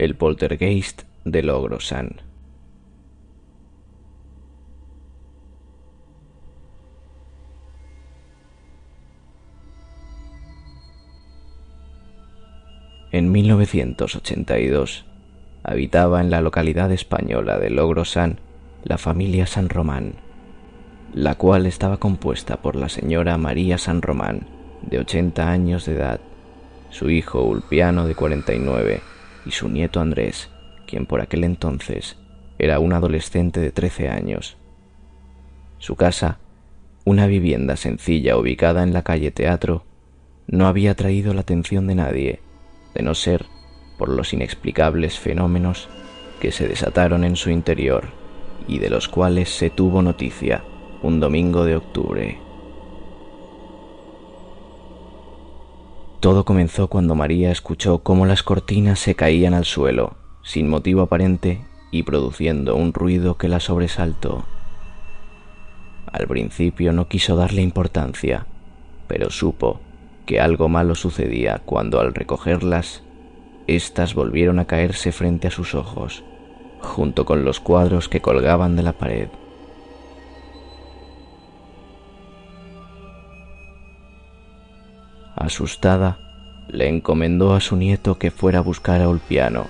El poltergeist de Logrosan. En 1982 habitaba en la localidad española de Logrosan la familia San Román, la cual estaba compuesta por la señora María San Román, de 80 años de edad, su hijo Ulpiano de 49 y su nieto Andrés, quien por aquel entonces era un adolescente de 13 años. Su casa, una vivienda sencilla ubicada en la calle Teatro, no había atraído la atención de nadie, de no ser por los inexplicables fenómenos que se desataron en su interior y de los cuales se tuvo noticia un domingo de octubre. Todo comenzó cuando María escuchó cómo las cortinas se caían al suelo, sin motivo aparente y produciendo un ruido que la sobresaltó. Al principio no quiso darle importancia, pero supo que algo malo sucedía cuando al recogerlas, éstas volvieron a caerse frente a sus ojos, junto con los cuadros que colgaban de la pared. Asustada, le encomendó a su nieto que fuera a buscar a Ulpiano,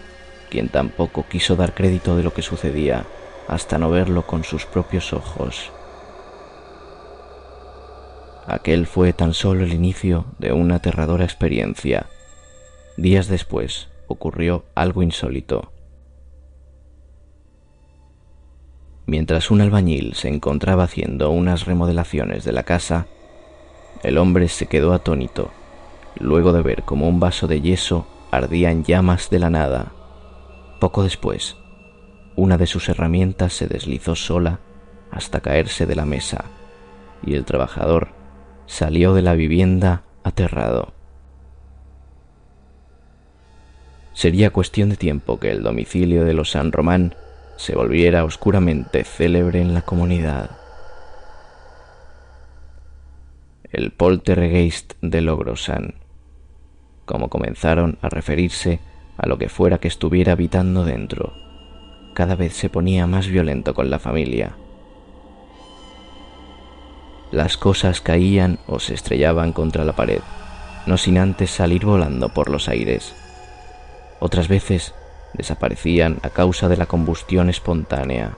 quien tampoco quiso dar crédito de lo que sucedía hasta no verlo con sus propios ojos. Aquel fue tan solo el inicio de una aterradora experiencia. Días después ocurrió algo insólito. Mientras un albañil se encontraba haciendo unas remodelaciones de la casa, el hombre se quedó atónito luego de ver como un vaso de yeso ardía en llamas de la nada. Poco después, una de sus herramientas se deslizó sola hasta caerse de la mesa, y el trabajador salió de la vivienda aterrado. Sería cuestión de tiempo que el domicilio de los San Román se volviera oscuramente célebre en la comunidad. El poltergeist de Logrosan como comenzaron a referirse a lo que fuera que estuviera habitando dentro. Cada vez se ponía más violento con la familia. Las cosas caían o se estrellaban contra la pared, no sin antes salir volando por los aires. Otras veces desaparecían a causa de la combustión espontánea.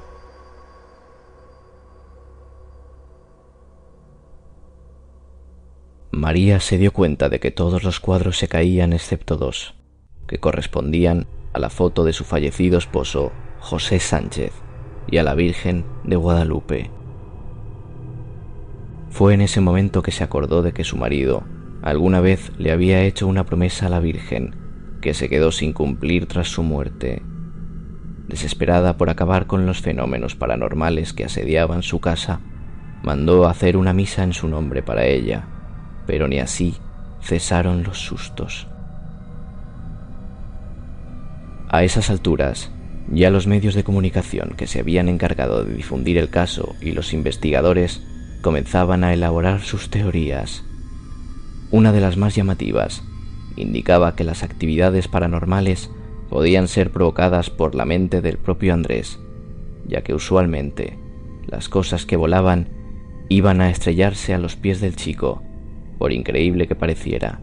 María se dio cuenta de que todos los cuadros se caían excepto dos, que correspondían a la foto de su fallecido esposo, José Sánchez, y a la Virgen de Guadalupe. Fue en ese momento que se acordó de que su marido alguna vez le había hecho una promesa a la Virgen, que se quedó sin cumplir tras su muerte. Desesperada por acabar con los fenómenos paranormales que asediaban su casa, mandó hacer una misa en su nombre para ella pero ni así cesaron los sustos. A esas alturas, ya los medios de comunicación que se habían encargado de difundir el caso y los investigadores comenzaban a elaborar sus teorías. Una de las más llamativas indicaba que las actividades paranormales podían ser provocadas por la mente del propio Andrés, ya que usualmente las cosas que volaban iban a estrellarse a los pies del chico por increíble que pareciera.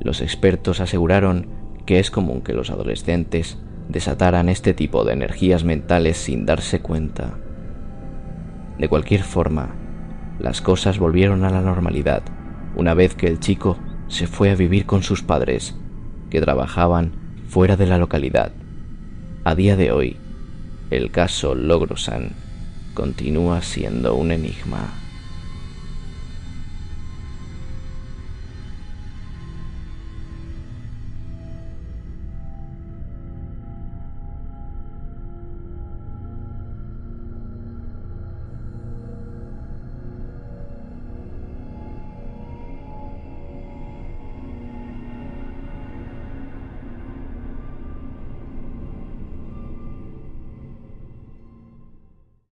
Los expertos aseguraron que es común que los adolescentes desataran este tipo de energías mentales sin darse cuenta. De cualquier forma, las cosas volvieron a la normalidad una vez que el chico se fue a vivir con sus padres, que trabajaban fuera de la localidad. A día de hoy, el caso Logrosan continúa siendo un enigma.